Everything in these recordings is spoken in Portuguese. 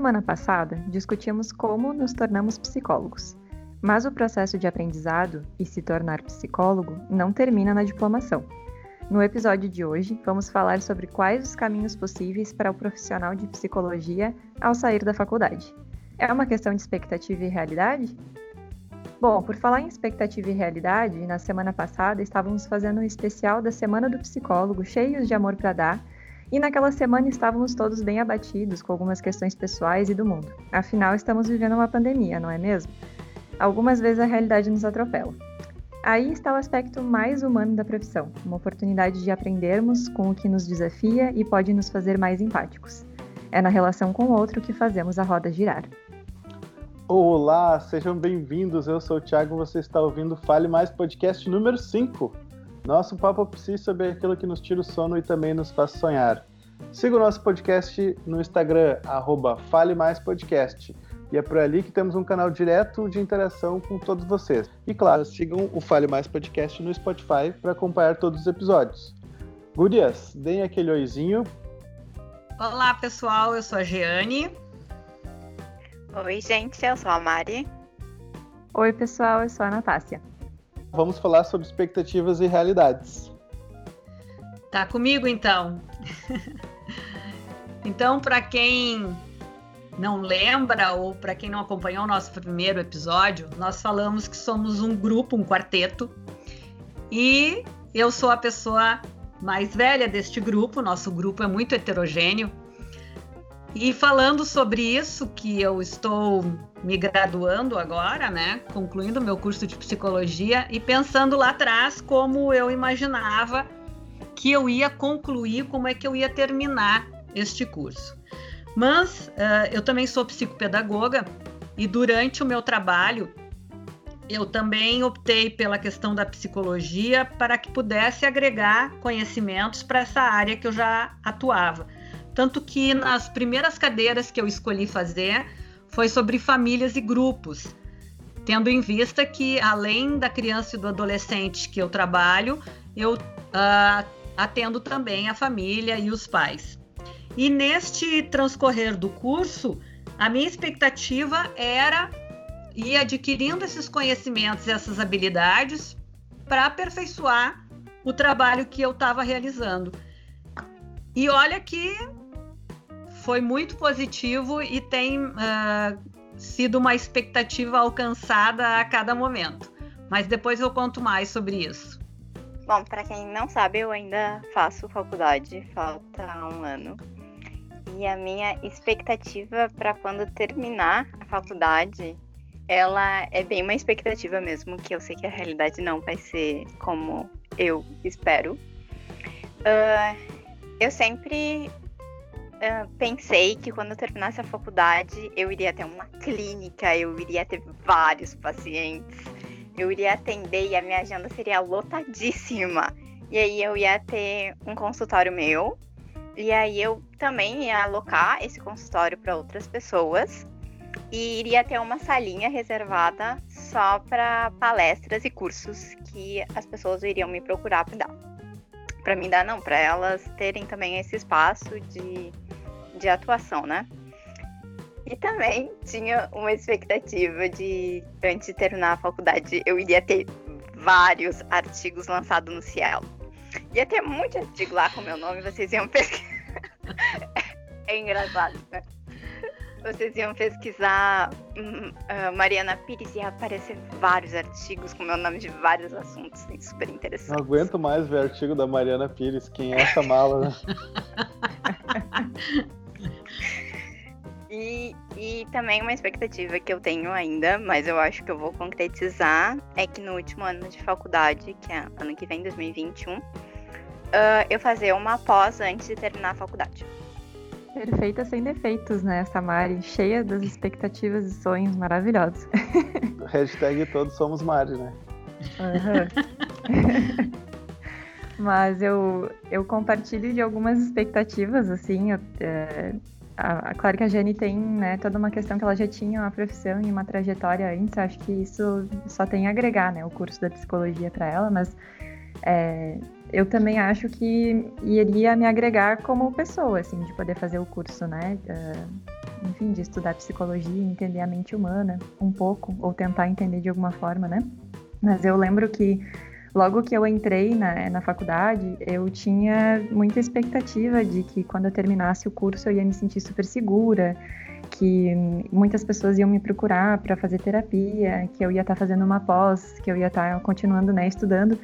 semana passada, discutimos como nos tornamos psicólogos. Mas o processo de aprendizado e se tornar psicólogo não termina na diplomação. No episódio de hoje, vamos falar sobre quais os caminhos possíveis para o profissional de psicologia ao sair da faculdade. É uma questão de expectativa e realidade? Bom, por falar em expectativa e realidade, na semana passada estávamos fazendo um especial da Semana do Psicólogo, cheios de amor para dar, e naquela semana estávamos todos bem abatidos com algumas questões pessoais e do mundo. Afinal, estamos vivendo uma pandemia, não é mesmo? Algumas vezes a realidade nos atropela. Aí está o aspecto mais humano da profissão, uma oportunidade de aprendermos com o que nos desafia e pode nos fazer mais empáticos. É na relação com o outro que fazemos a roda girar. Olá, sejam bem-vindos. Eu sou o Thiago, você está ouvindo Fale Mais Podcast número 5. Nosso papo psi sobre aquilo que nos tira o sono e também nos faz sonhar. Siga o nosso podcast no Instagram, arroba Fale Mais Podcast. E é por ali que temos um canal direto de interação com todos vocês. E claro, sigam o Fale Mais Podcast no Spotify para acompanhar todos os episódios. Gurias, deem aquele oizinho. Olá, pessoal, eu sou a Jeane. Oi, gente, eu sou a Mari. Oi, pessoal, eu sou a Natácia. Vamos falar sobre expectativas e realidades. Tá comigo então. então, para quem não lembra ou para quem não acompanhou o nosso primeiro episódio, nós falamos que somos um grupo, um quarteto, e eu sou a pessoa mais velha deste grupo. Nosso grupo é muito heterogêneo. E falando sobre isso, que eu estou me graduando agora, né? Concluindo meu curso de psicologia e pensando lá atrás como eu imaginava que eu ia concluir, como é que eu ia terminar este curso. Mas uh, eu também sou psicopedagoga e durante o meu trabalho eu também optei pela questão da psicologia para que pudesse agregar conhecimentos para essa área que eu já atuava. Tanto que nas primeiras cadeiras que eu escolhi fazer foi sobre famílias e grupos, tendo em vista que, além da criança e do adolescente que eu trabalho, eu uh, atendo também a família e os pais. E neste transcorrer do curso, a minha expectativa era ir adquirindo esses conhecimentos essas habilidades para aperfeiçoar o trabalho que eu estava realizando. E olha que foi muito positivo e tem uh, sido uma expectativa alcançada a cada momento. Mas depois eu conto mais sobre isso. Bom, para quem não sabe, eu ainda faço faculdade, falta um ano. E a minha expectativa para quando terminar a faculdade, ela é bem uma expectativa mesmo, que eu sei que a realidade não vai ser como eu espero. Uh, eu sempre pensei que quando eu terminasse a faculdade eu iria ter uma clínica, eu iria ter vários pacientes, eu iria atender e a minha agenda seria lotadíssima. E aí eu ia ter um consultório meu, e aí eu também ia alocar esse consultório para outras pessoas e iria ter uma salinha reservada só para palestras e cursos que as pessoas iriam me procurar para dar. Para mim dar não, para elas terem também esse espaço de de atuação, né? E também tinha uma expectativa de, antes de terminar a faculdade, eu iria ter vários artigos lançados no Cielo. Ia ter muito artigo lá com meu nome, vocês iam pesquisar. é engraçado, né? Vocês iam pesquisar uh, Mariana Pires e ia aparecer vários artigos com meu nome de vários assuntos, assim, super interessante. Não aguento mais ver artigo da Mariana Pires, quem é essa mala, né? E, e também uma expectativa que eu tenho ainda, mas eu acho que eu vou concretizar, é que no último ano de faculdade, que é ano que vem, 2021, uh, eu fazer uma pós antes de terminar a faculdade. Perfeita sem defeitos, né, Samari? Cheia das expectativas e sonhos maravilhosos. Hashtag todos somos Mari, né? Uhum. Mas eu, eu compartilho de algumas expectativas, assim, eu, é, a, claro que a Jane tem né, toda uma questão que ela já tinha uma profissão e uma trajetória antes, acho que isso só tem a agregar, né, o curso da psicologia para ela, mas é, eu também acho que iria me agregar como pessoa, assim, de poder fazer o curso, né, enfim, de estudar psicologia, entender a mente humana um pouco, ou tentar entender de alguma forma, né? Mas eu lembro que logo que eu entrei na, na faculdade, eu tinha muita expectativa de que quando eu terminasse o curso eu ia me sentir super segura, que muitas pessoas iam me procurar para fazer terapia, que eu ia estar tá fazendo uma pós, que eu ia estar tá continuando, né, estudando.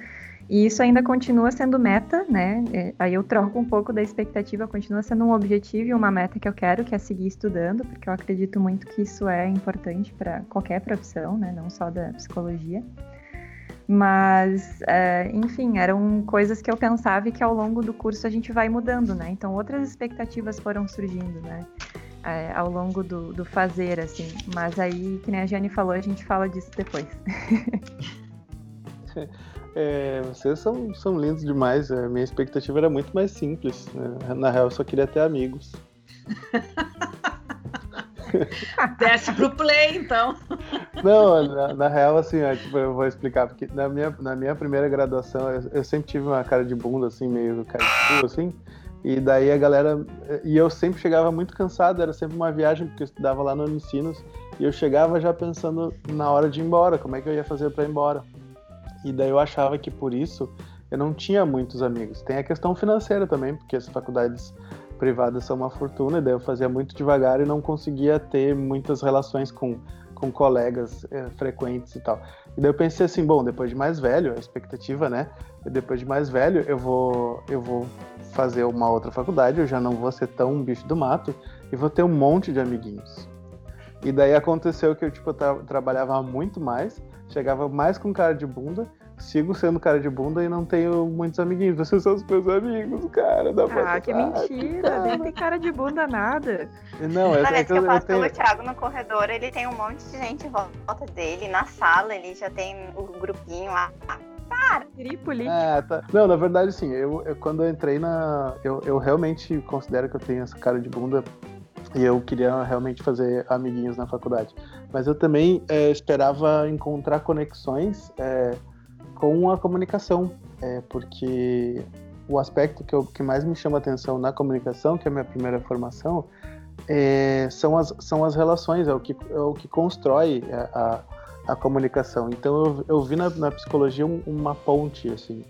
E isso ainda continua sendo meta, né? É, aí eu troco um pouco da expectativa, continua sendo um objetivo e uma meta que eu quero, que é seguir estudando, porque eu acredito muito que isso é importante para qualquer profissão, né? Não só da psicologia. Mas, é, enfim, eram coisas que eu pensava e que ao longo do curso a gente vai mudando, né? Então outras expectativas foram surgindo, né? É, ao longo do, do fazer, assim. Mas aí, que nem a Jane falou, a gente fala disso depois. É, vocês são, são lindos demais. A minha expectativa era muito mais simples. Né? Na real, eu só queria ter amigos. Desce pro play, então. Não, na, na real, assim, tipo, eu vou explicar, porque na minha, na minha primeira graduação eu, eu sempre tive uma cara de bunda, assim, meio cara de cu, assim. E daí a galera. E eu sempre chegava muito cansado, era sempre uma viagem, porque eu estudava lá no Unicinos. E eu chegava já pensando na hora de ir embora, como é que eu ia fazer para ir embora. E daí eu achava que por isso eu não tinha muitos amigos. Tem a questão financeira também, porque as faculdades privadas são uma fortuna, e daí eu fazia muito devagar e não conseguia ter muitas relações com, com colegas é, frequentes e tal. E daí eu pensei assim, bom, depois de mais velho, a expectativa, né? Depois de mais velho, eu vou, eu vou fazer uma outra faculdade, eu já não vou ser tão um bicho do mato e vou ter um monte de amiguinhos. E daí aconteceu que eu tipo tra trabalhava muito mais, chegava mais com cara de bunda sigo sendo cara de bunda e não tenho muitos amiguinhos. Vocês são os meus amigos, cara. Da ah, que mentira. Cara. Nem tem cara de bunda nada. Não, é, Parece é que eu, eu passo tenho... pelo Thiago no corredor, ele tem um monte de gente em volta dele. Na sala, ele já tem o grupinho lá. Para! É, tá. Não, na verdade, sim. Eu, eu, quando eu entrei na. Eu, eu realmente considero que eu tenho essa cara de bunda e eu queria realmente fazer amiguinhos na faculdade. Mas eu também é, esperava encontrar conexões. É, com a comunicação, é, porque o aspecto que, eu, que mais me chama atenção na comunicação, que é a minha primeira formação, é, são, as, são as relações, é o que, é o que constrói a, a, a comunicação. Então eu, eu vi na, na psicologia um, uma ponte, assim,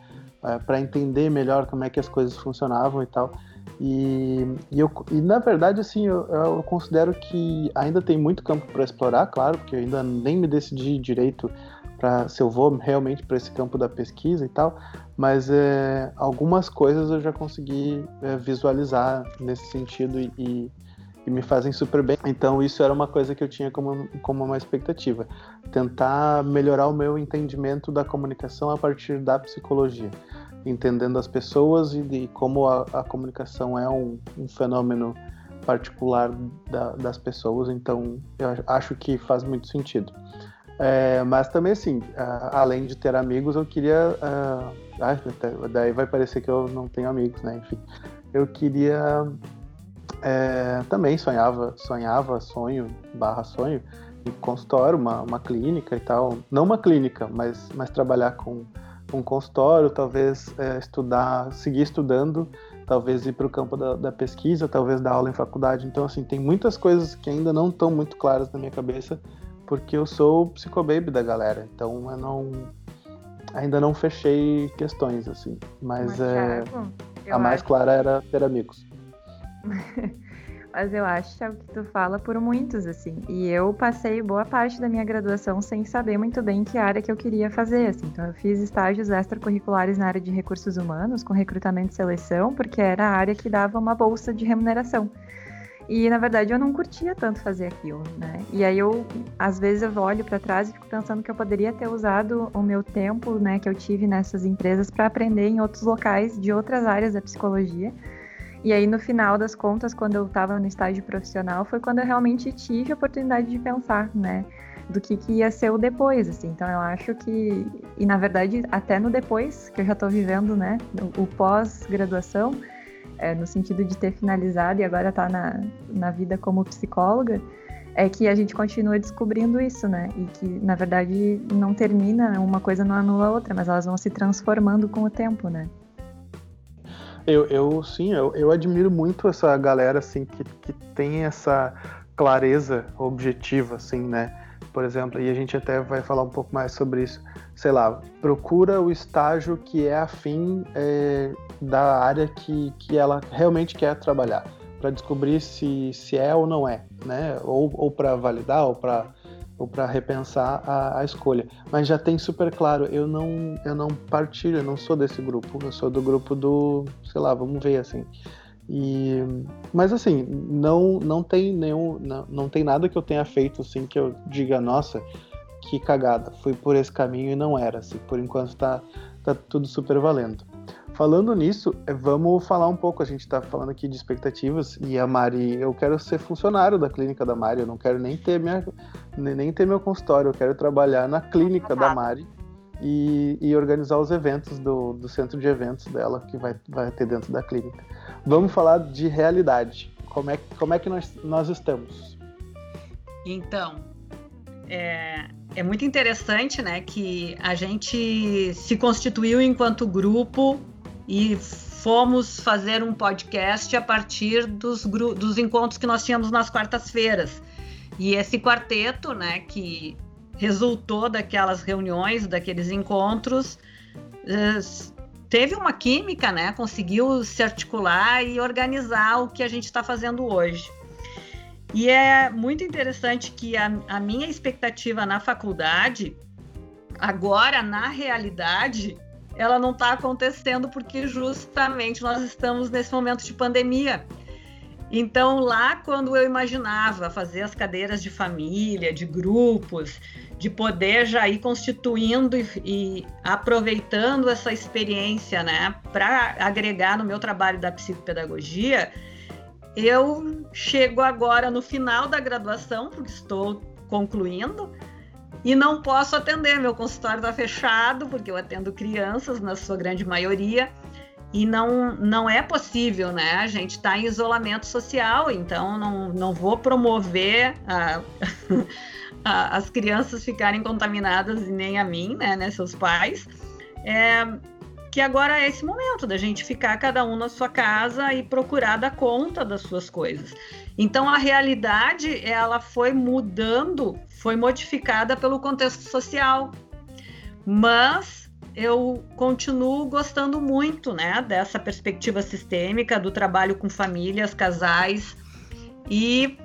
é, para entender melhor como é que as coisas funcionavam e tal. E, e, eu, e na verdade, assim, eu, eu considero que ainda tem muito campo para explorar, claro, porque eu ainda nem me decidi direito para se eu vou realmente para esse campo da pesquisa e tal, mas é, algumas coisas eu já consegui é, visualizar nesse sentido e, e, e, me fazem super bem. Então isso era uma coisa que eu tinha como, como uma expectativa, tentar melhorar o meu entendimento da comunicação a partir da psicologia, entendendo as pessoas e de como a, a comunicação é um, um fenômeno particular da, das pessoas. Então eu acho que faz muito sentido. É, mas também, assim, além de ter amigos, eu queria. Uh, daí vai parecer que eu não tenho amigos, né? Enfim, eu queria. É, também sonhava, sonhava, sonho, barra sonho, em consultório, uma, uma clínica e tal. Não uma clínica, mas, mas trabalhar com um consultório, talvez é, estudar, seguir estudando, talvez ir para o campo da, da, pesquisa, talvez dar aula em faculdade. Então, assim, tem muitas coisas que ainda não estão muito claras na minha cabeça porque eu sou o psicobaby da galera, então eu não ainda não fechei questões assim, mas, mas é, a mais acho... clara era ter amigos. mas eu acho que é o que tu fala por muitos assim. E eu passei boa parte da minha graduação sem saber muito bem que área que eu queria fazer, assim. Então eu fiz estágios extracurriculares na área de recursos humanos, com recrutamento e seleção, porque era a área que dava uma bolsa de remuneração. E na verdade eu não curtia tanto fazer aquilo, né? E aí eu, às vezes eu olho para trás e fico pensando que eu poderia ter usado o meu tempo, né, que eu tive nessas empresas para aprender em outros locais de outras áreas da psicologia. E aí no final das contas, quando eu estava no estágio profissional, foi quando eu realmente tive a oportunidade de pensar, né, do que, que ia ser o depois, assim. Então eu acho que e na verdade até no depois que eu já estou vivendo, né, o, pós-graduação, é, no sentido de ter finalizado e agora tá na, na vida como psicóloga, é que a gente continua descobrindo isso, né? E que, na verdade, não termina, uma coisa não anula a outra, mas elas vão se transformando com o tempo, né? Eu, eu sim, eu, eu admiro muito essa galera, assim, que, que tem essa clareza objetiva, assim, né? Por exemplo, e a gente até vai falar um pouco mais sobre isso. Sei lá, procura o estágio que é afim é, da área que, que ela realmente quer trabalhar, para descobrir se, se é ou não é, né? Ou, ou para validar, ou para ou para repensar a, a, escolha. Mas já tem super claro, eu não, eu não partilho, eu não sou desse grupo, eu sou do grupo do, sei lá, vamos ver assim. E, mas assim, não, não tem nenhum, não, não tem nada que eu tenha feito assim que eu diga, nossa, que cagada, fui por esse caminho e não era, assim, por enquanto tá, tá tudo super valendo. Falando nisso, é, vamos falar um pouco. A gente está falando aqui de expectativas e a Mari, eu quero ser funcionário da clínica da Mari. Eu não quero nem ter minha, nem ter meu consultório. Eu quero trabalhar na clínica da Mari e, e organizar os eventos do, do centro de eventos dela que vai, vai ter dentro da clínica. Vamos falar de realidade. Como é, como é que nós, nós estamos? Então, é, é muito interessante, né, que a gente se constituiu enquanto grupo e fomos fazer um podcast a partir dos, dos encontros que nós tínhamos nas quartas-feiras. E esse quarteto, né, que resultou daquelas reuniões, daqueles encontros, eh, teve uma química, né? Conseguiu se articular e organizar o que a gente está fazendo hoje. E é muito interessante que a, a minha expectativa na faculdade, agora na realidade, ela não está acontecendo porque justamente nós estamos nesse momento de pandemia. Então, lá, quando eu imaginava fazer as cadeiras de família, de grupos, de poder já ir constituindo e, e aproveitando essa experiência, né, para agregar no meu trabalho da psicopedagogia, eu chego agora no final da graduação, porque estou concluindo, e não posso atender. Meu consultório está fechado, porque eu atendo crianças, na sua grande maioria, e não, não é possível, né? A gente está em isolamento social, então não, não vou promover a, a, as crianças ficarem contaminadas e nem a mim, né, né seus pais. É, que agora é esse momento da gente ficar cada um na sua casa e procurar dar conta das suas coisas. Então a realidade ela foi mudando, foi modificada pelo contexto social. Mas eu continuo gostando muito, né, dessa perspectiva sistêmica do trabalho com famílias, casais e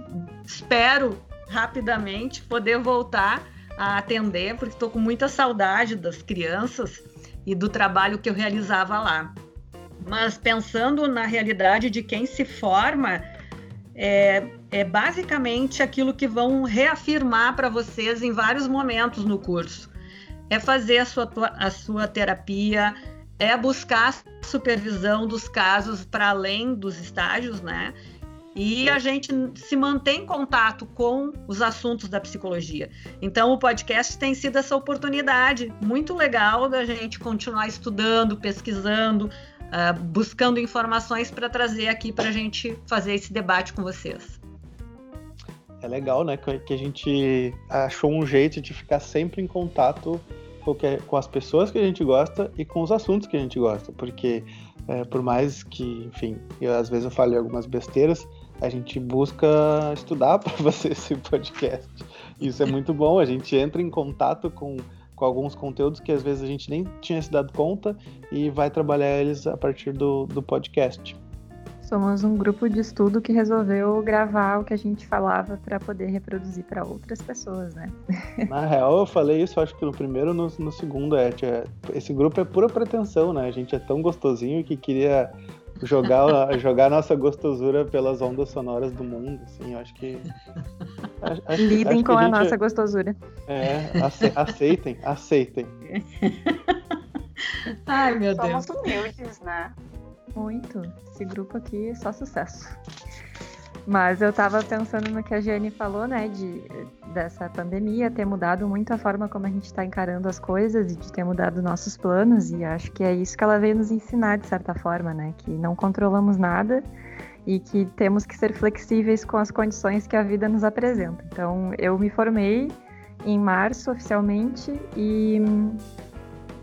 espero rapidamente poder voltar a atender, porque estou com muita saudade das crianças e do trabalho que eu realizava lá. Mas pensando na realidade de quem se forma, é, é basicamente aquilo que vão reafirmar para vocês em vários momentos no curso é fazer a sua, a sua terapia, é buscar supervisão dos casos para além dos estágios, né? E a gente se mantém em contato com os assuntos da psicologia. Então, o podcast tem sido essa oportunidade muito legal da gente continuar estudando, pesquisando, uh, buscando informações para trazer aqui para a gente fazer esse debate com vocês. É legal, né? Que a gente achou um jeito de ficar sempre em contato com as pessoas que a gente gosta e com os assuntos que a gente gosta, porque é, por mais que, enfim, eu, às vezes eu falo algumas besteiras, a gente busca estudar para fazer esse podcast. Isso é muito bom, a gente entra em contato com, com alguns conteúdos que às vezes a gente nem tinha se dado conta e vai trabalhar eles a partir do, do podcast somos um grupo de estudo que resolveu gravar o que a gente falava para poder reproduzir para outras pessoas, né? Na real, eu falei isso, acho que no primeiro no, no segundo. É, esse grupo é pura pretensão, né? A gente é tão gostosinho que queria jogar, jogar nossa gostosura pelas ondas sonoras do mundo, assim, eu acho que... Acho, Lidem acho com a, a nossa gostosura. É, aceitem, aceitem. Ai, meu Deus. Somos humildes, né? Muito. Esse grupo aqui é só sucesso. Mas eu tava pensando no que a Jane falou, né, de, dessa pandemia ter mudado muito a forma como a gente está encarando as coisas e de ter mudado nossos planos, e acho que é isso que ela veio nos ensinar, de certa forma, né, que não controlamos nada e que temos que ser flexíveis com as condições que a vida nos apresenta. Então, eu me formei em março oficialmente e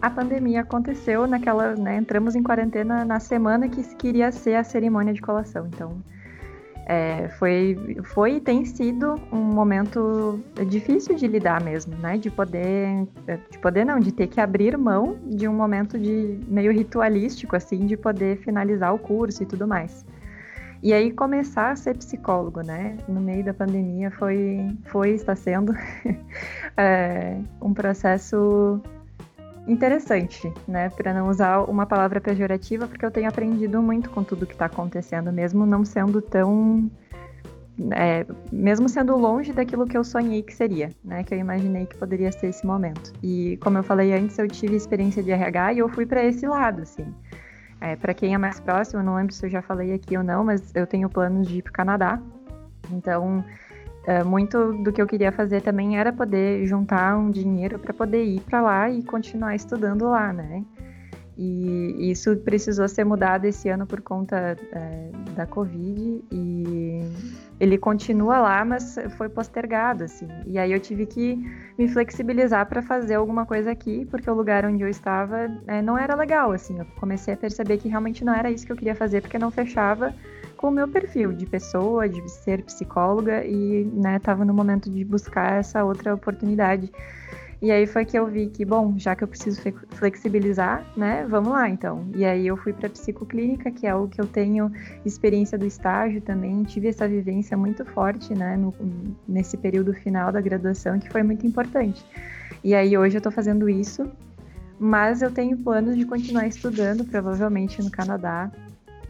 a pandemia aconteceu naquela, né, entramos em quarentena na semana que queria ser a cerimônia de colação. Então, é, foi, foi e tem sido um momento difícil de lidar mesmo, né? De poder, de poder não, de ter que abrir mão de um momento de meio ritualístico, assim, de poder finalizar o curso e tudo mais. E aí começar a ser psicólogo, né? No meio da pandemia foi, foi está sendo é, um processo interessante, né? Para não usar uma palavra pejorativa, porque eu tenho aprendido muito com tudo que está acontecendo, mesmo não sendo tão. É, mesmo sendo longe daquilo que eu sonhei que seria, né? Que eu imaginei que poderia ser esse momento. E como eu falei antes, eu tive experiência de RH e eu fui para esse lado, assim. É, para quem é mais próximo, não lembro se eu já falei aqui ou não, mas eu tenho planos de ir para o Canadá. Então, muito do que eu queria fazer também era poder juntar um dinheiro para poder ir para lá e continuar estudando lá, né? E isso precisou ser mudado esse ano por conta é, da Covid e ele continua lá, mas foi postergado, assim. E aí eu tive que me flexibilizar para fazer alguma coisa aqui, porque o lugar onde eu estava é, não era legal, assim. Eu comecei a perceber que realmente não era isso que eu queria fazer, porque não fechava com o meu perfil de pessoa, de ser psicóloga e, né, tava no momento de buscar essa outra oportunidade. E aí foi que eu vi que, bom, já que eu preciso flexibilizar, né, vamos lá então. E aí eu fui para psicoclínica, que é o que eu tenho experiência do estágio também, tive essa vivência muito forte, né, no, nesse período final da graduação, que foi muito importante. E aí hoje eu estou fazendo isso, mas eu tenho planos de continuar estudando, provavelmente no Canadá,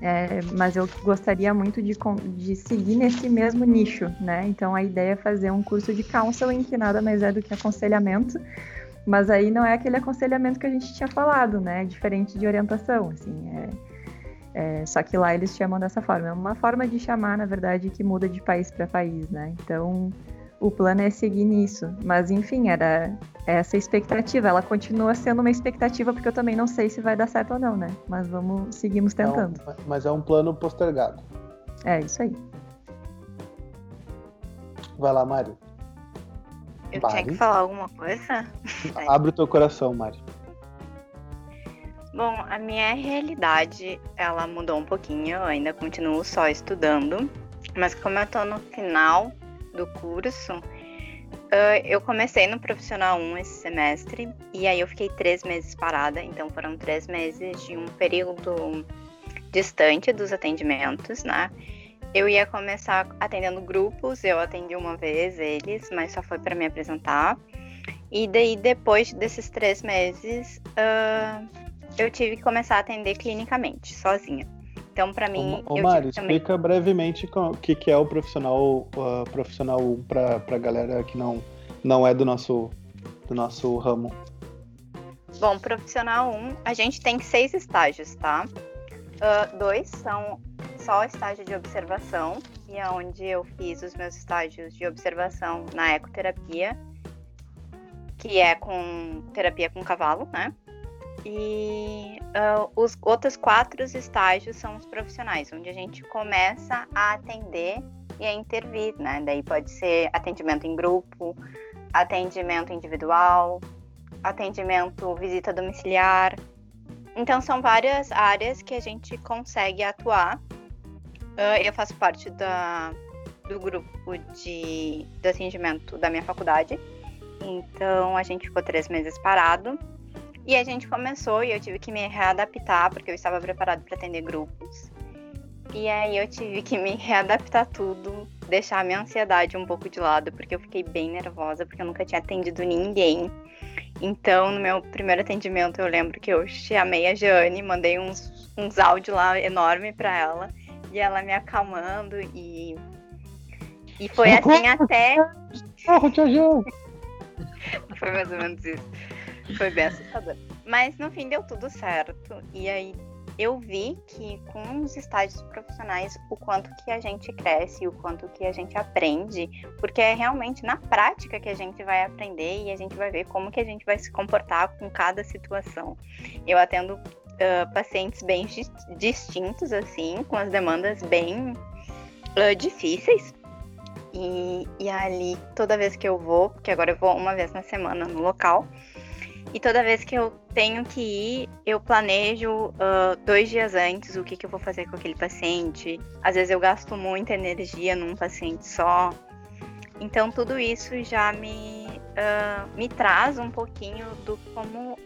é, mas eu gostaria muito de, de seguir nesse mesmo nicho, né? Então a ideia é fazer um curso de counseling, que nada mais é do que aconselhamento, mas aí não é aquele aconselhamento que a gente tinha falado, né? Diferente de orientação, assim. É, é, só que lá eles chamam dessa forma. É uma forma de chamar, na verdade, que muda de país para país, né? Então o plano é seguir nisso. Mas enfim, era essa expectativa. Ela continua sendo uma expectativa, porque eu também não sei se vai dar certo ou não, né? Mas vamos, seguimos tentando. É um, mas é um plano postergado. É, isso aí. Vai lá, Mari. Eu Mari. tinha que falar alguma coisa? Abre o teu coração, Mari. Bom, a minha realidade, ela mudou um pouquinho, eu ainda continuo só estudando, mas como eu tô no final do curso, uh, eu comecei no Profissional 1 esse semestre, e aí eu fiquei três meses parada, então foram três meses de um período distante dos atendimentos, né? Eu ia começar atendendo grupos, eu atendi uma vez eles, mas só foi para me apresentar. E daí, depois desses três meses, uh, eu tive que começar a atender clinicamente, sozinha. Então, para mim. Ô, ô Mari, explica também... brevemente o que, que é o profissional, uh, profissional para a galera que não, não é do nosso, do nosso ramo. Bom, profissional 1, a gente tem seis estágios, tá? Uh, dois são só estágio de observação, e é onde eu fiz os meus estágios de observação na ecoterapia, que é com terapia com cavalo, né? E uh, os outros quatro estágios são os profissionais, onde a gente começa a atender e a intervir, né? Daí pode ser atendimento em grupo, atendimento individual, atendimento visita domiciliar. Então são várias áreas que a gente consegue atuar. Uh, eu faço parte da, do grupo de, de atendimento da minha faculdade. Então a gente ficou três meses parado e a gente começou e eu tive que me readaptar, porque eu estava preparado para atender grupos. E aí eu tive que me readaptar tudo, deixar a minha ansiedade um pouco de lado, porque eu fiquei bem nervosa, porque eu nunca tinha atendido ninguém. Então, no meu primeiro atendimento, eu lembro que eu chamei a Jane, mandei uns, uns áudios lá enorme para ela, e ela me acalmando, e, e foi assim até. foi mais ou menos isso. Foi bem assustador. Mas no fim deu tudo certo. E aí eu vi que com os estágios profissionais o quanto que a gente cresce, o quanto que a gente aprende, porque é realmente na prática que a gente vai aprender e a gente vai ver como que a gente vai se comportar com cada situação. Eu atendo uh, pacientes bem distintos assim, com as demandas bem uh, difíceis. E, e ali, toda vez que eu vou, porque agora eu vou uma vez na semana no local, E toda vez que eu tenho que ir, eu planejo uh, dois dias antes o que, que eu vou fazer com aquele paciente. Às vezes eu gasto muita energia num paciente só. Então tudo isso já me, uh, me traz um pouquinho do como uh,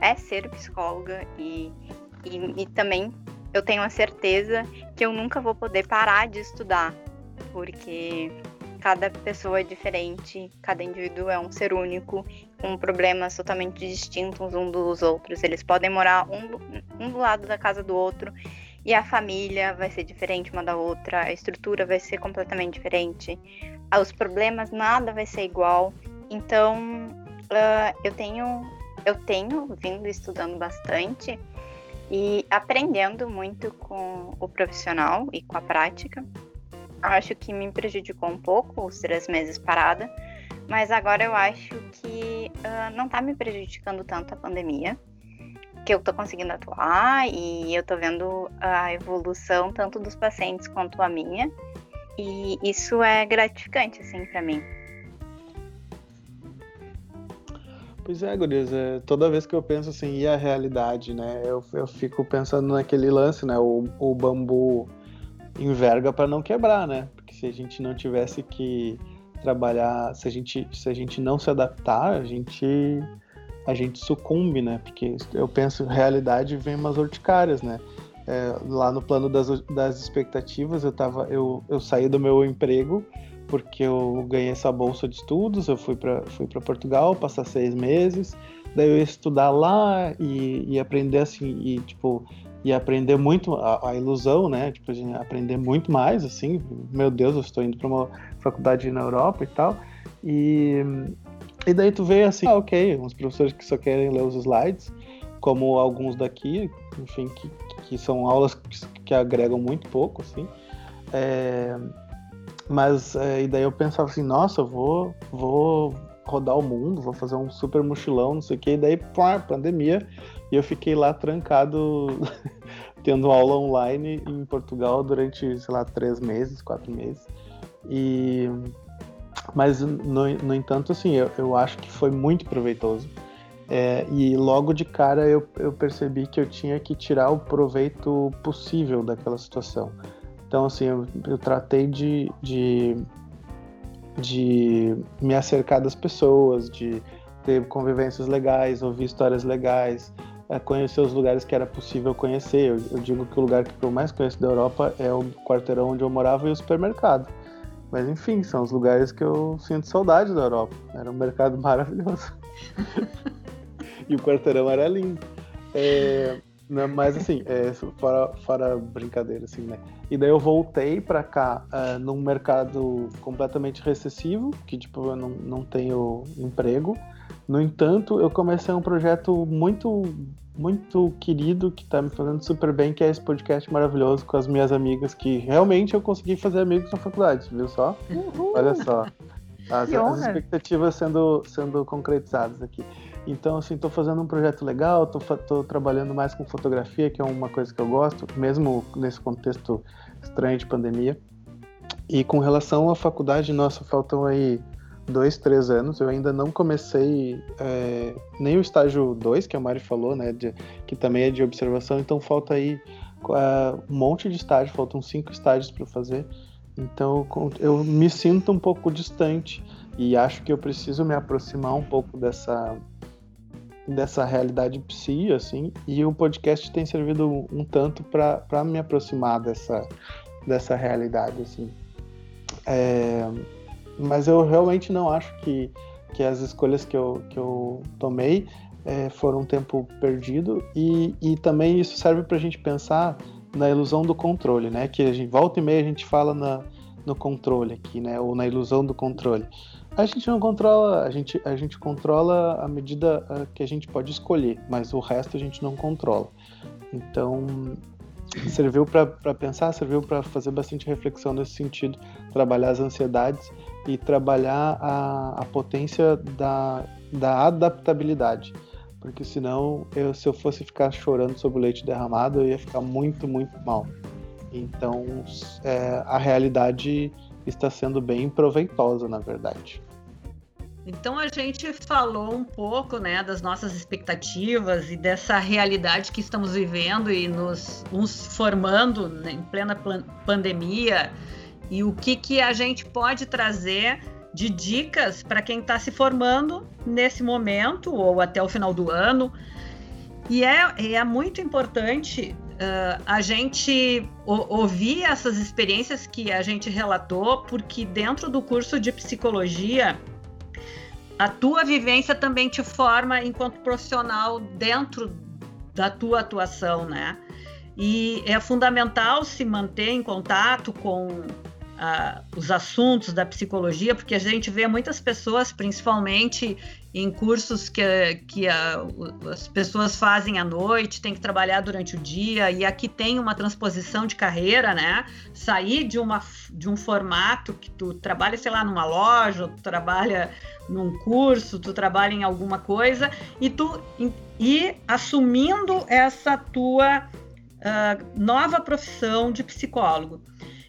é ser psicóloga e, e, e também eu tenho a certeza que eu nunca vou poder parar de estudar, porque cada pessoa é diferente, cada indivíduo é um ser único, com problemas totalmente distintos uns dos outros. Eles podem morar um do, um do lado da casa do outro e a família vai ser diferente uma da outra, a estrutura vai ser completamente diferente, os problemas nada vai ser igual. Então, uh, eu tenho eu tenho vindo estudando bastante e aprendendo muito com o profissional e com a prática. Acho que me prejudicou um pouco os três meses parada, mas agora eu acho que uh, não está me prejudicando tanto a pandemia, que eu estou conseguindo atuar e eu estou vendo a evolução tanto dos pacientes quanto a minha, e isso é gratificante assim para mim. Pois é, Gurias, é, toda vez que eu penso assim, e a realidade, né? Eu, eu fico pensando naquele lance, né? O, o bambu enverga para não quebrar, né? Porque se a gente não tivesse que trabalhar, se a gente, se a gente não se adaptar, a gente a gente sucumbe, né? Porque eu penso, realidade vem umas urticárias, né? É, lá no plano das, das expectativas, eu, tava, eu, eu saí do meu emprego porque eu ganhei essa bolsa de estudos, eu fui para fui Portugal passar seis meses, daí eu ia estudar lá e, e aprender assim, e tipo, e aprender muito a, a, ilusão, né? Tipo, aprender muito mais, assim, meu Deus, eu estou indo para uma faculdade na Europa e tal. E, e daí tu vê assim, ah, ok, uns professores que só querem ler os slides, como alguns daqui, enfim, que, que são aulas que, que agregam muito pouco, assim. É, mas é, e daí eu pensava assim, nossa, eu vou, vou rodar o mundo, vou fazer um super mochilão, não sei o que, e daí, pá, pandemia, e eu fiquei lá trancado, tendo aula online em Portugal durante, sei lá, três meses, quatro meses. E mas no, no entanto, assim, eu, eu acho que foi muito proveitoso. É, e logo de cara eu, eu percebi que eu tinha que tirar o proveito possível daquela situação. Então, assim, eu, eu tratei de, de, de me acercar das pessoas, de ter convivências legais, ouvir histórias legais, é, conhecer os lugares que era possível conhecer. Eu, eu, digo que o lugar que eu mais conheço da Europa é o quarteirão onde eu morava e o supermercado. Mas enfim, são os lugares que eu sinto saudade da Europa. Era um mercado maravilhoso. e o quarteirão era lindo. É, não, mas assim, é, fora, fora brincadeira, assim, né? E daí eu voltei para cá uh, num mercado completamente recessivo, que tipo, eu não, não tenho emprego. No entanto, eu comecei um projeto muito, muito querido, que tá me fazendo super bem, que é esse podcast maravilhoso com as minhas amigas, que realmente eu consegui fazer amigos na faculdade, viu só? Uhul. Olha só. As, as expectativas sendo, sendo concretizadas aqui. Então, assim, estou fazendo um projeto legal, estou trabalhando mais com fotografia, que é uma coisa que eu gosto, mesmo nesse contexto estranho de pandemia. E com relação à faculdade, nossa, faltam aí dois, três anos. Eu ainda não comecei é, nem o estágio 2, que a Mari falou, né, de, que também é de observação, então falta aí é, um monte de estágio, faltam cinco estágios para fazer. Então eu me sinto um pouco distante e acho que eu preciso me aproximar um pouco dessa dessa realidade psi, assim, e o podcast tem servido um tanto para me aproximar dessa, dessa realidade, assim. É, mas eu realmente não acho que, que as escolhas que eu, que eu tomei é, foram um tempo perdido e, e também isso serve para a gente pensar na ilusão do controle, né? Que a gente volta e meia a gente fala na, no controle aqui, né? Ou na ilusão do controle. A gente não controla, a gente, a gente controla a medida que a gente pode escolher, mas o resto a gente não controla. Então, serviu para pensar, serviu para fazer bastante reflexão nesse sentido, trabalhar as ansiedades e trabalhar a, a potência da, da adaptabilidade. Porque senão, eu, se eu fosse ficar chorando sobre o leite derramado, eu ia ficar muito, muito mal. Então, é, a realidade está sendo bem proveitosa, na verdade. Então a gente falou um pouco, né, das nossas expectativas e dessa realidade que estamos vivendo e nos, nos formando né, em plena pandemia e o que, que a gente pode trazer de dicas para quem está se formando nesse momento ou até o final do ano. E é, é muito importante uh, a gente ouvir essas experiências que a gente relatou, porque dentro do curso de psicologia, a tua vivência também te forma enquanto profissional dentro da tua atuação, né? E é fundamental se manter em contato com os assuntos da psicologia, porque a gente vê muitas pessoas, principalmente em cursos que, que a, as pessoas fazem à noite, tem que trabalhar durante o dia, e aqui tem uma transposição de carreira, né? Sair de, uma, de um formato que tu trabalha, sei lá, numa loja, tu trabalha num curso, tu trabalha em alguma coisa, e tu e assumindo essa tua uh, nova profissão de psicólogo.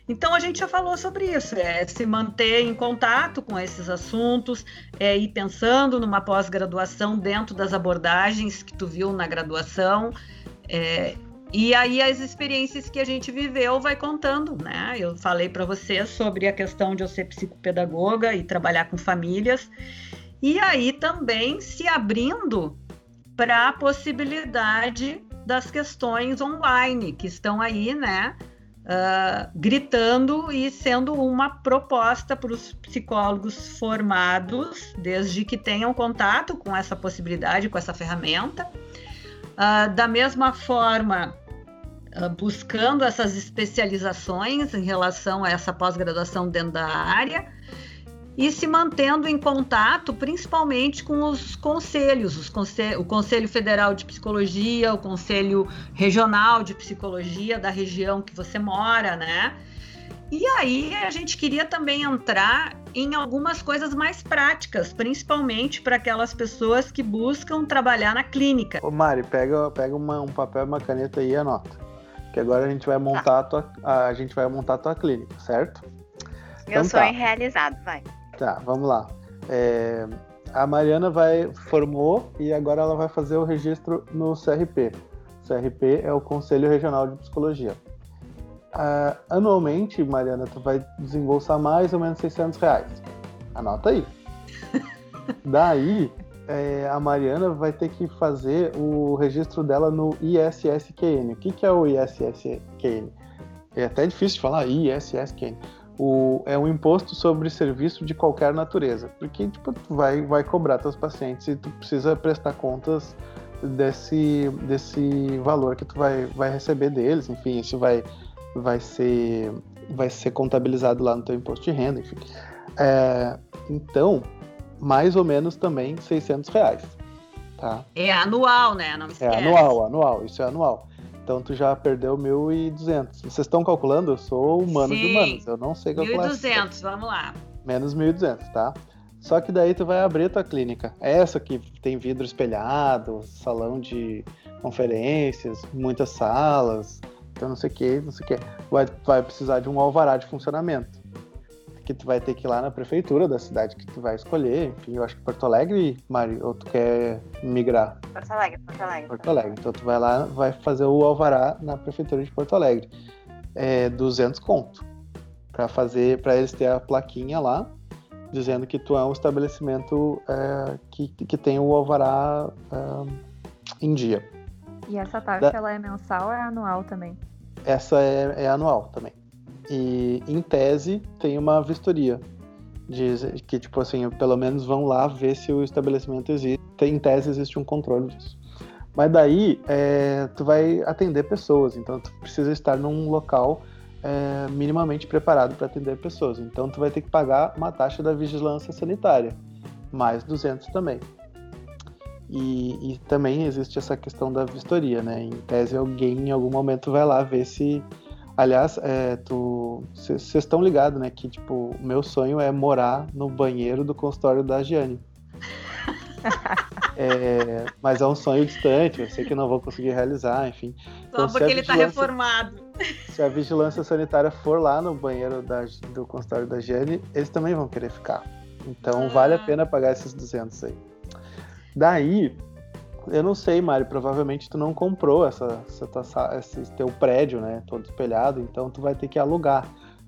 Então a gente já falou sobre isso, é se manter em contato com esses assuntos, é ir pensando numa pós-graduação dentro das abordagens que tu viu na graduação. É, e aí as experiências que a gente viveu vai contando, né? Eu falei para vocês sobre a questão de eu ser psicopedagoga e trabalhar com famílias. E aí também se abrindo para a possibilidade das questões online que estão aí, né? Uh, gritando e sendo uma proposta para os psicólogos formados, desde que tenham contato com essa possibilidade, com essa ferramenta. Uh, da mesma forma, uh, buscando essas especializações em relação a essa pós-graduação dentro da área e se mantendo em contato, principalmente com os conselhos, os conselho, o Conselho Federal de Psicologia, o Conselho Regional de Psicologia da região que você mora, né? E aí a gente queria também entrar em algumas coisas mais práticas, principalmente para aquelas pessoas que buscam trabalhar na clínica. Ô Mari, pega, pega uma, um papel e uma caneta aí e anota. Que agora a gente vai montar tá. a, tua, a, a gente vai montar a tua clínica, certo? Meu então, sonho tá. realizado, vai. Tá, vamos lá. É, a Mariana vai formou e agora ela vai fazer o registro no CRP. O CRP é o Conselho Regional de Psicologia. Uh, anualmente, Mariana, tu vai desembolsar mais ou menos 600 reais. Anota aí. Daí, é, a Mariana vai ter que fazer o registro dela no ISSQN. O que, que é o ISSQN? É até difícil de falar ISSQN o, é um imposto sobre serviço de qualquer natureza, porque tipo, tu vai, vai cobrar teus pacientes e tu precisa prestar contas desse, desse valor que tu vai, vai receber deles, enfim, isso vai, vai, ser, vai ser contabilizado lá no teu imposto de renda, enfim. É, então, mais ou menos também 600 reais, tá? É anual, né? Não É anual, anual, isso é anual. Então tu já perdeu 1.200. Vocês estão calculando? Eu sou humano Sim. de humanos, eu não sei calcular. 1.200, vamos lá. Menos 1.200, tá? Só que daí tu vai abrir a tua clínica. É essa que tem vidro espelhado, salão de conferências, muitas salas, então não sei o que, não sei o que. Vai, vai precisar de um alvará de funcionamento que tu vai ter que ir lá na prefeitura da cidade que tu vai escolher. Enfim, eu acho que Porto Alegre, Mari, ou tu quer migrar? Porto Alegre, Porto Alegre. Porto Alegre. Então tu vai lá, vai fazer o alvará na prefeitura de Porto Alegre. É 200 conto. Para fazer, para eles ter a plaquinha lá, dizendo que tu é um estabelecimento é, que, que tem o alvará é, em dia. E essa taxa, da... ela é mensal ou é anual também? Essa é, é anual também. E em tese tem uma vistoria. Diz que, tipo assim, pelo menos vão lá ver se o estabelecimento existe. Em tese existe um controle disso. Mas daí é, tu vai atender pessoas, então tu precisa estar num local é, minimamente preparado para atender pessoas. Então tu vai ter que pagar uma taxa da vigilância sanitária, mais 200 também. E, e também existe essa questão da vistoria, né? Em tese alguém em algum momento vai lá ver se Aliás, é, tu. Vocês estão ligados, né? Que, tipo, o meu sonho é morar no banheiro do consultório da Giane. é, mas é um sonho distante, eu sei que não vou conseguir realizar, enfim. Só então, porque ele está reformado. Se a vigilância sanitária for lá no banheiro da, do consultório da Giane, eles também vão querer ficar. Então ah. vale a pena pagar esses 200 aí. Daí, eu não sei, Mari, provavelmente tu não comprou essa, essa, esse teu prédio, né, todo espelhado, então tu vai ter que alugar.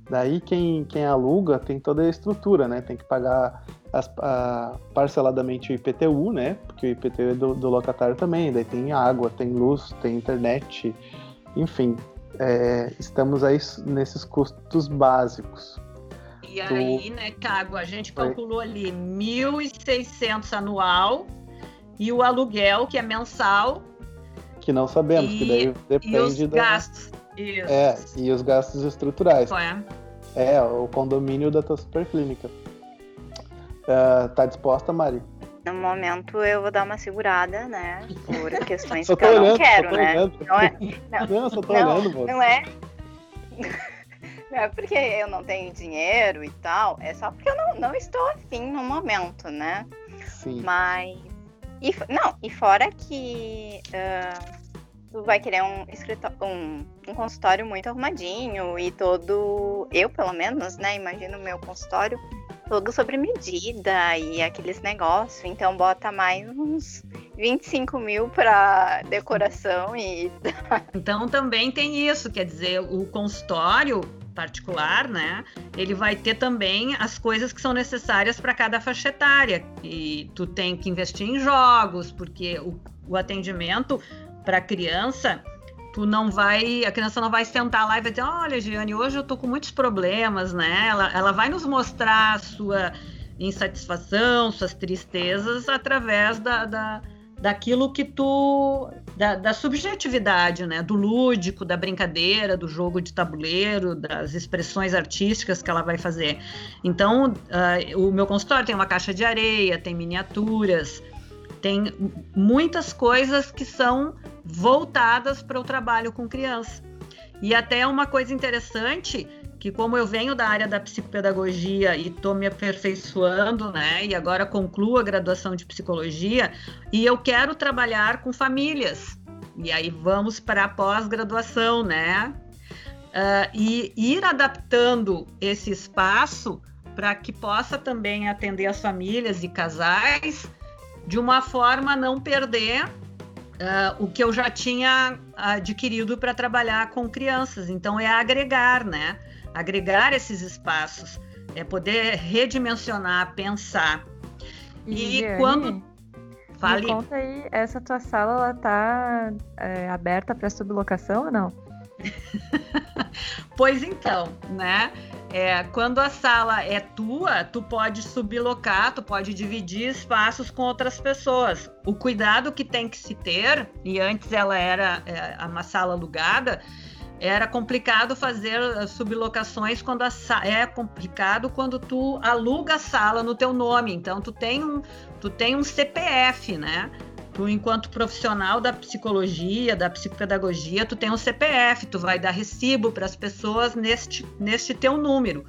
Daí quem, quem aluga tem toda a estrutura, né, tem que pagar as, a, parceladamente o IPTU, né, porque o IPTU é do, do, locatário também, daí tem água, tem luz, tem internet, enfim, é, estamos aí nesses custos básicos. E aí, né, Cago, a gente calculou ali 1.600 anual e o aluguel, que é mensal. Que não sabemos, e, que daí depende e os da... gastos. Isso. É, e os gastos estruturais. É. É, o condomínio da tua superclínica. Uh, tá disposta, Mari? No momento eu vou dar uma segurada, né? Por questões que eu olhando, não quero, né? Olhando. Não é. Não, não só tô não, olhando, Não é. Não é porque eu não tenho dinheiro e tal, é só porque eu não, não estou afim no momento, né? Sim. Mas. E, não, e fora que uh, tu vai querer um, um, um consultório muito arrumadinho e todo. Eu, pelo menos, né? Imagino o meu consultório todo sobre medida e aqueles negócios. Então bota mais uns 25 mil para decoração e. então também tem isso, quer dizer, o consultório particular, né? Ele vai ter também as coisas que são necessárias para cada faixa etária. E tu tem que investir em jogos, porque o, o atendimento para criança, tu não vai, a criança não vai sentar lá e vai dizer, olha, Giane, hoje eu tô com muitos problemas, né? Ela, ela vai nos mostrar sua insatisfação, suas tristezas através da, da daquilo que tu da, da, subjetividade, né, do lúdico, da brincadeira, do jogo de tabuleiro, das expressões artísticas que ela vai fazer. Então, uh, o meu consultório tem uma caixa de areia, tem miniaturas, tem muitas coisas que são voltadas para o trabalho com criança. E até uma coisa interessante que como eu venho da área da psicopedagogia e estou me aperfeiçoando, né, e agora concluo a graduação de psicologia, e eu quero trabalhar com famílias. E aí vamos para a pós-graduação, né? Uh, e ir adaptando esse espaço para que possa também atender as famílias e casais de uma forma a não perder Uh, o que eu já tinha adquirido para trabalhar com crianças. Então, é agregar, né? Agregar esses espaços, é poder redimensionar, pensar. E, e quando Fale. Me conta aí, essa tua sala ela tá é, aberta para sublocação ou não? pois então, né? É, quando a sala é tua, tu pode sublocar, tu pode dividir espaços com outras pessoas. O cuidado que tem que se ter, e antes ela era é, uma sala alugada, era complicado fazer eh, sublocações quando a é complicado quando tu aluga a sala no teu nome. Então tu tem um tu tem um CPF, né? Tu enquanto profissional da psicologia, da psicopedagogia, tu tem um CPF, tu vai dar recibo para as pessoas neste neste teu número.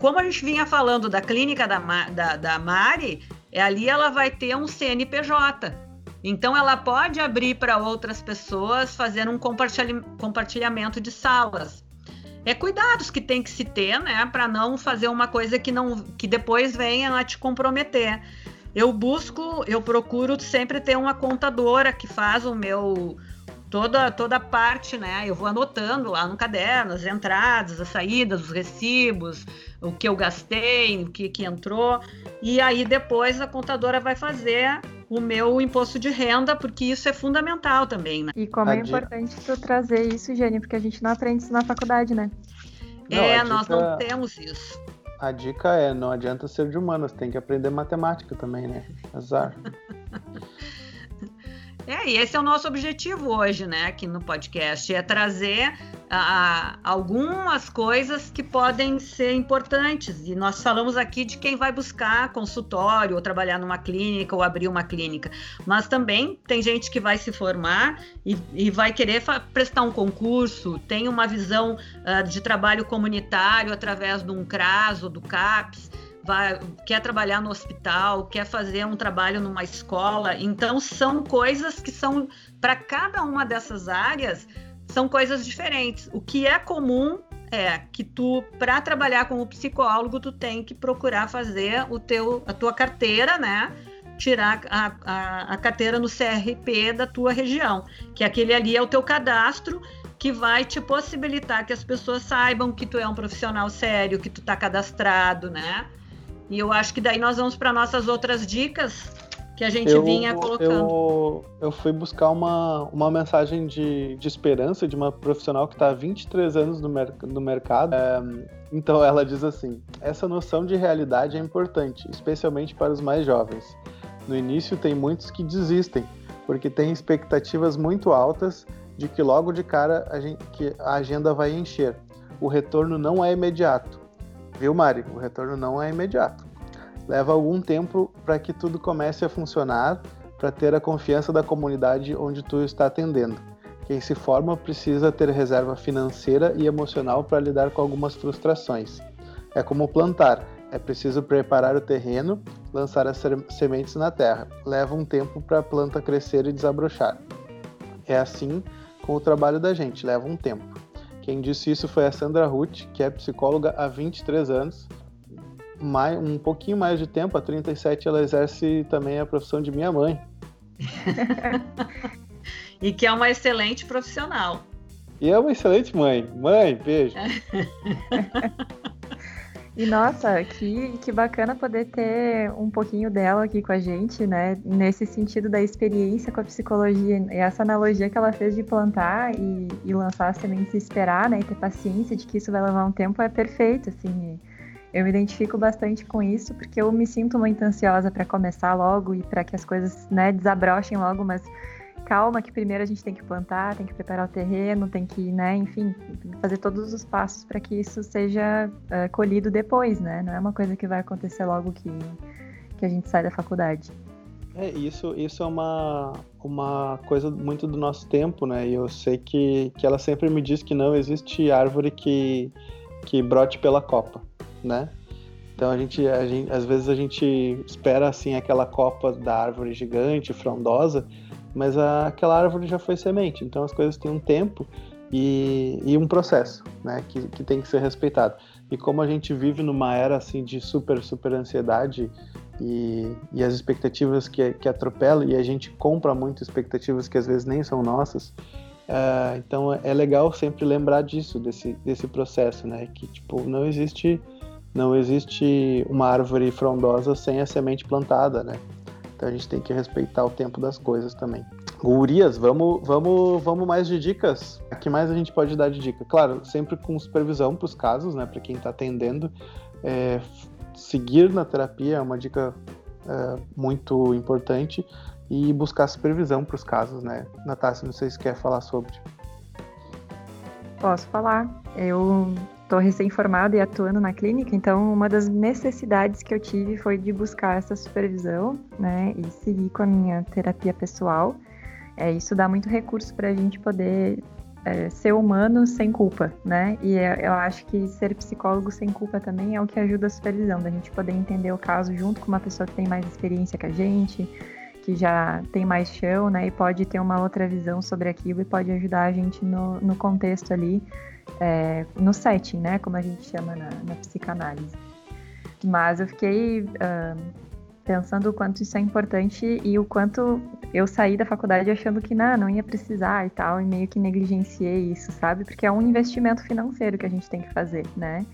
Como a gente vinha falando da clínica da, da, da Mari, é ali ela vai ter um CNPJ. Então, ela pode abrir para outras pessoas, fazer um compartilhamento de salas. É cuidados que tem que se ter, né, para não fazer uma coisa que não que depois venha a te comprometer. Eu busco, eu procuro sempre ter uma contadora que faz o meu toda toda parte, né? Eu vou anotando lá no caderno as entradas, as saídas, os recibos, o que eu gastei, o que, que entrou, e aí depois a contadora vai fazer o meu imposto de renda, porque isso é fundamental também, né? E como a é dica... importante tu trazer isso, Jenny, porque a gente não aprende isso na faculdade, né? Não, é, dica... nós não temos isso. A dica é, não adianta ser de humanas, tem que aprender matemática também, né? Azar. É, e esse é o nosso objetivo hoje, né, aqui no podcast, é trazer a, algumas coisas que podem ser importantes. E nós falamos aqui de quem vai buscar consultório, ou trabalhar numa clínica, ou abrir uma clínica. Mas também tem gente que vai se formar e, e vai querer prestar um concurso, tem uma visão uh, de trabalho comunitário através de um CRAS ou do CAPS vai, quer trabalhar no hospital, quer fazer um trabalho numa escola. Então, são coisas que são, para cada uma dessas áreas, são coisas diferentes. O que é comum é que tu, para trabalhar como psicólogo, tu tem que procurar fazer o teu, a tua carteira, né? Tirar a, a, a carteira no CRP da tua região, que aquele ali é o teu cadastro que vai te possibilitar que as pessoas saibam que tu é um profissional sério, que tu está cadastrado, né? E eu acho que daí nós vamos para nossas outras dicas que a gente eu, vinha colocando. Eu, eu fui buscar uma, uma mensagem de, de esperança de uma profissional que está há 23 anos no, mer no mercado. É, então ela diz assim: essa noção de realidade é importante, especialmente para os mais jovens. No início tem muitos que desistem, porque têm expectativas muito altas de que logo de cara a, gente, que a agenda vai encher. O retorno não é imediato. Viu, Mari? O retorno não é imediato leva algum tempo para que tudo comece a funcionar, para ter a confiança da comunidade onde tu está atendendo. Quem se forma precisa ter reserva financeira e emocional para lidar com algumas frustrações. É como plantar, é preciso preparar o terreno, lançar as sementes na terra. Leva um tempo para a planta crescer e desabrochar. É assim com o trabalho da gente, leva um tempo. Quem disse isso foi a Sandra Ruth, que é psicóloga há 23 anos mais, um pouquinho mais de tempo, a 37, ela exerce também a profissão de minha mãe. e que é uma excelente profissional. E é uma excelente mãe. Mãe, beijo. E nossa, que, que bacana poder ter um pouquinho dela aqui com a gente, né? Nesse sentido da experiência com a psicologia. E essa analogia que ela fez de plantar e, e lançar a semente e esperar, né? E ter paciência de que isso vai levar um tempo é perfeito, assim. Eu me identifico bastante com isso, porque eu me sinto muito ansiosa para começar logo e para que as coisas né, desabrochem logo, mas calma que primeiro a gente tem que plantar, tem que preparar o terreno, tem que, né, enfim, fazer todos os passos para que isso seja uh, colhido depois, né? Não é uma coisa que vai acontecer logo que, que a gente sai da faculdade. É, isso, isso é uma, uma coisa muito do nosso tempo, né? E eu sei que, que ela sempre me diz que não existe árvore que, que brote pela copa né? Então a gente, a gente, às vezes a gente espera assim aquela copa da árvore gigante, frondosa, mas a, aquela árvore já foi semente. Então as coisas têm um tempo e, e um processo, né? Que, que tem que ser respeitado. E como a gente vive numa era assim de super super ansiedade e, e as expectativas que, que atropelam e a gente compra muito expectativas que às vezes nem são nossas. Uh, então é legal sempre lembrar disso, desse, desse processo, né? Que tipo não existe não existe uma árvore frondosa sem a semente plantada, né? Então a gente tem que respeitar o tempo das coisas também. Gurias, vamos, vamos, vamos mais de dicas? O que mais a gente pode dar de dica? Claro, sempre com supervisão para os casos, né? Para quem está atendendo. É, seguir na terapia é uma dica é, muito importante e buscar supervisão para os casos, né? Natácia, não sei se quer falar sobre. Posso falar. Eu estou recém-formada e atuando na clínica, então uma das necessidades que eu tive foi de buscar essa supervisão, né, e seguir com a minha terapia pessoal. É, isso dá muito recurso para a gente poder é, ser humano sem culpa, né? E eu acho que ser psicólogo sem culpa também é o que ajuda a supervisão, da gente poder entender o caso junto com uma pessoa que tem mais experiência que a gente, que já tem mais chão, né? E pode ter uma outra visão sobre aquilo e pode ajudar a gente no, no contexto ali é, no setting, né? Como a gente chama na, na psicanálise. Mas eu fiquei uh, pensando o quanto isso é importante e o quanto eu saí da faculdade achando que não, não ia precisar e tal, e meio que negligenciei isso, sabe? Porque é um investimento financeiro que a gente tem que fazer, né?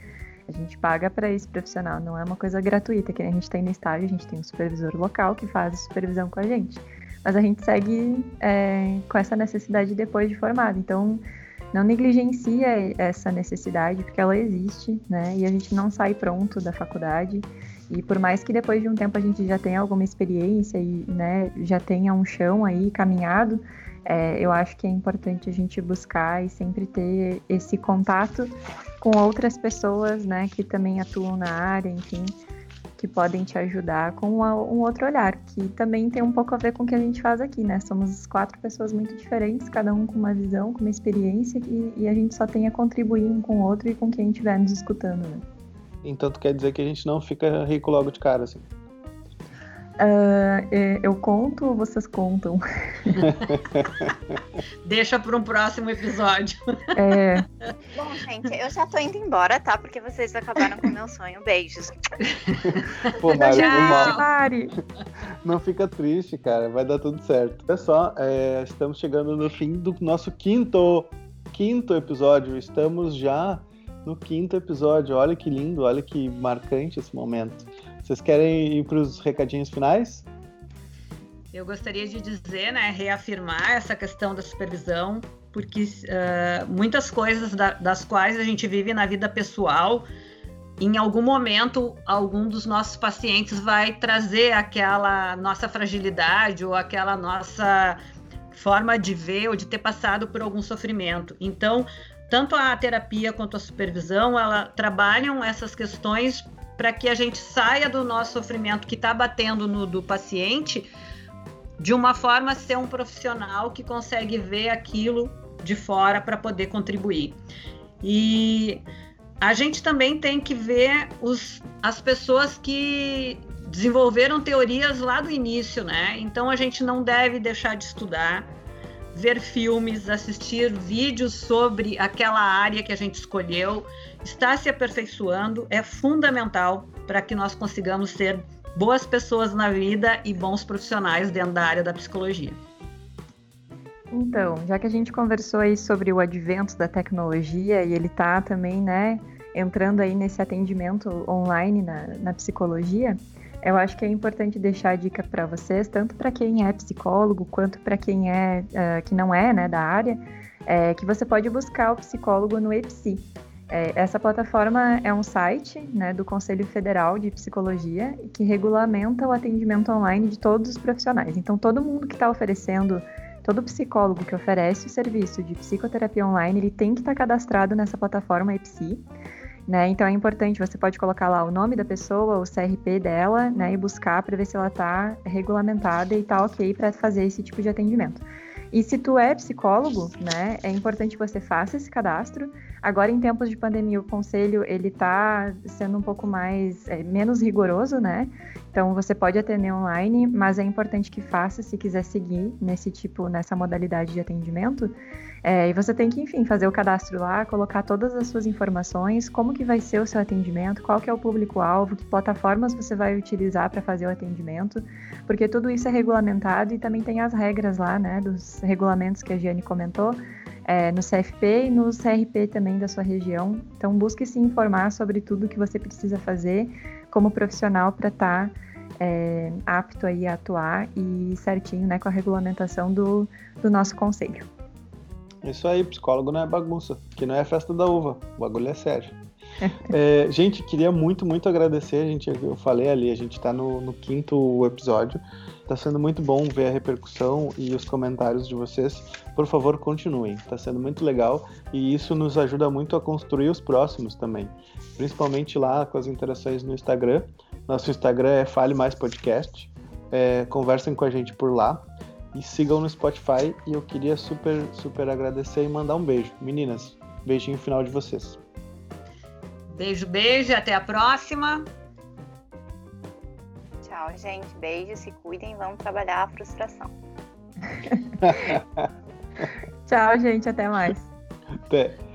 A gente paga para esse profissional, não é uma coisa gratuita, que a gente tem no estágio, a gente tem um supervisor local que faz a supervisão com a gente. Mas a gente segue é, com essa necessidade depois de formado. Então, não negligencia essa necessidade, porque ela existe, né? E a gente não sai pronto da faculdade. E por mais que depois de um tempo a gente já tenha alguma experiência e né, já tenha um chão aí caminhado, é, eu acho que é importante a gente buscar e sempre ter esse contato com outras pessoas, né, que também atuam na área, enfim, que podem te ajudar com um outro olhar, que também tem um pouco a ver com o que a gente faz aqui, né? Somos quatro pessoas muito diferentes, cada um com uma visão, com uma experiência, e, e a gente só tem a contribuir um com o outro e com quem estiver nos escutando, né? Então tu quer dizer que a gente não fica rico logo de cara, assim? Uh, eu conto ou vocês contam? Deixa para um próximo episódio. É. Bom, gente, eu já tô indo embora, tá? Porque vocês acabaram com o meu sonho. Beijos. Pô, Mari, Tchau, Mari. Não fica triste, cara. Vai dar tudo certo. Pessoal, é, estamos chegando no fim do nosso quinto, quinto episódio. Estamos já no quinto episódio. Olha que lindo, olha que marcante esse momento. Vocês querem ir para os recadinhos finais? Eu gostaria de dizer, né, reafirmar essa questão da supervisão, porque uh, muitas coisas da, das quais a gente vive na vida pessoal, em algum momento, algum dos nossos pacientes vai trazer aquela nossa fragilidade ou aquela nossa forma de ver ou de ter passado por algum sofrimento. Então, tanto a terapia quanto a supervisão, ela trabalham essas questões para que a gente saia do nosso sofrimento que está batendo no do paciente de uma forma ser um profissional que consegue ver aquilo de fora para poder contribuir. E a gente também tem que ver os, as pessoas que desenvolveram teorias lá do início, né? Então a gente não deve deixar de estudar, ver filmes, assistir vídeos sobre aquela área que a gente escolheu está se aperfeiçoando é fundamental para que nós consigamos ser boas pessoas na vida e bons profissionais dentro da área da psicologia. Então, já que a gente conversou aí sobre o advento da tecnologia e ele está também, né, entrando aí nesse atendimento online na, na psicologia, eu acho que é importante deixar a dica para vocês, tanto para quem é psicólogo quanto para quem é uh, que não é, né, da área, é, que você pode buscar o psicólogo no EPSI. É, essa plataforma é um site né, do Conselho Federal de Psicologia que regulamenta o atendimento online de todos os profissionais. Então, todo mundo que está oferecendo, todo psicólogo que oferece o serviço de psicoterapia online, ele tem que estar tá cadastrado nessa plataforma EPSI. Né? Então é importante, você pode colocar lá o nome da pessoa, o CRP dela, né, e buscar para ver se ela está regulamentada e está ok para fazer esse tipo de atendimento. E se tu é psicólogo, né, é importante que você faça esse cadastro. Agora, em tempos de pandemia, o conselho ele está sendo um pouco mais é, menos rigoroso, né? Então, você pode atender online, mas é importante que faça se quiser seguir nesse tipo, nessa modalidade de atendimento. É, e você tem que, enfim, fazer o cadastro lá, colocar todas as suas informações, como que vai ser o seu atendimento, qual que é o público-alvo, que plataformas você vai utilizar para fazer o atendimento, porque tudo isso é regulamentado e também tem as regras lá, né, dos regulamentos que a Giane comentou, é, no CFP e no CRP também da sua região. Então, busque se informar sobre tudo que você precisa fazer como profissional para estar tá, é, apto aí a atuar e certinho, né, com a regulamentação do, do nosso conselho. Isso aí, psicólogo não é bagunça, que não é festa da uva, o bagulho é sério. é, gente, queria muito, muito agradecer. A gente, eu falei ali, a gente está no, no, quinto episódio. Está sendo muito bom ver a repercussão e os comentários de vocês. Por favor, continuem. Está sendo muito legal e isso nos ajuda muito a construir os próximos também. Principalmente lá com as interações no Instagram. Nosso Instagram é Fale Mais Podcast. É, conversem com a gente por lá e sigam no Spotify. E eu queria super, super agradecer e mandar um beijo. Meninas, beijinho final de vocês. Beijo, beijo, até a próxima. Tchau, gente. Beijo, se cuidem, vamos trabalhar a frustração. Tchau, gente, até mais. Até.